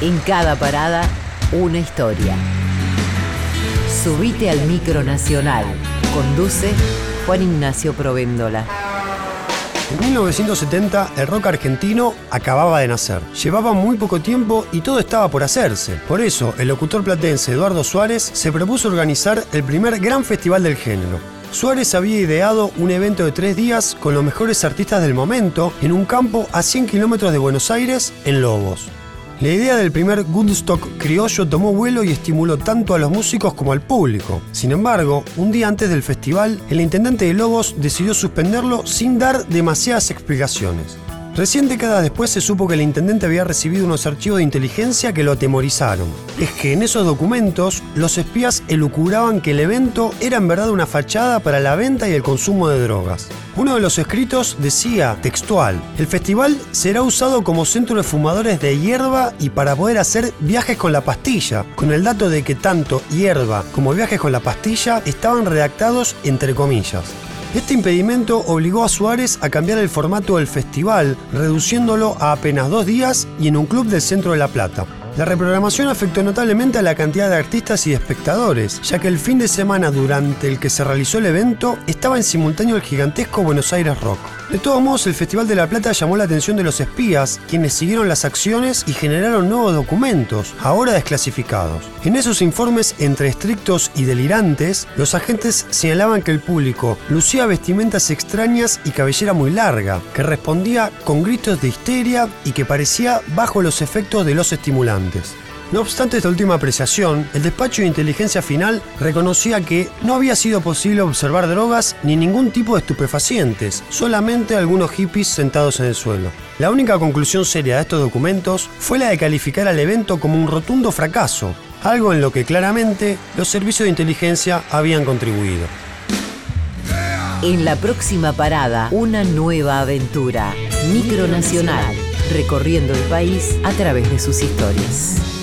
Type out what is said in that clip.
En cada parada, una historia. Subite al micro nacional. Conduce Juan Ignacio Provéndola. En 1970 el rock argentino acababa de nacer. Llevaba muy poco tiempo y todo estaba por hacerse. Por eso, el locutor platense Eduardo Suárez se propuso organizar el primer gran festival del género. Suárez había ideado un evento de tres días con los mejores artistas del momento en un campo a 100 kilómetros de Buenos Aires, en Lobos. La idea del primer Woodstock criollo tomó vuelo y estimuló tanto a los músicos como al público. Sin embargo, un día antes del festival, el intendente de Lobos decidió suspenderlo sin dar demasiadas explicaciones. Recién décadas después se supo que el intendente había recibido unos archivos de inteligencia que lo atemorizaron. Es que en esos documentos los espías elucubraban que el evento era en verdad una fachada para la venta y el consumo de drogas. Uno de los escritos decía, textual, el festival será usado como centro de fumadores de hierba y para poder hacer viajes con la pastilla, con el dato de que tanto hierba como viajes con la pastilla estaban redactados entre comillas. Este impedimento obligó a Suárez a cambiar el formato del festival, reduciéndolo a apenas dos días y en un club del centro de La Plata. La reprogramación afectó notablemente a la cantidad de artistas y de espectadores, ya que el fin de semana durante el que se realizó el evento estaba en simultáneo el gigantesco Buenos Aires Rock. De todos modos, el Festival de la Plata llamó la atención de los espías, quienes siguieron las acciones y generaron nuevos documentos, ahora desclasificados. En esos informes, entre estrictos y delirantes, los agentes señalaban que el público lucía vestimentas extrañas y cabellera muy larga, que respondía con gritos de histeria y que parecía bajo los efectos de los estimulantes. No obstante esta última apreciación, el despacho de inteligencia final reconocía que no había sido posible observar drogas ni ningún tipo de estupefacientes, solamente algunos hippies sentados en el suelo. La única conclusión seria de estos documentos fue la de calificar al evento como un rotundo fracaso, algo en lo que claramente los servicios de inteligencia habían contribuido. En la próxima parada, una nueva aventura. Micronacional, recorriendo el país a través de sus historias.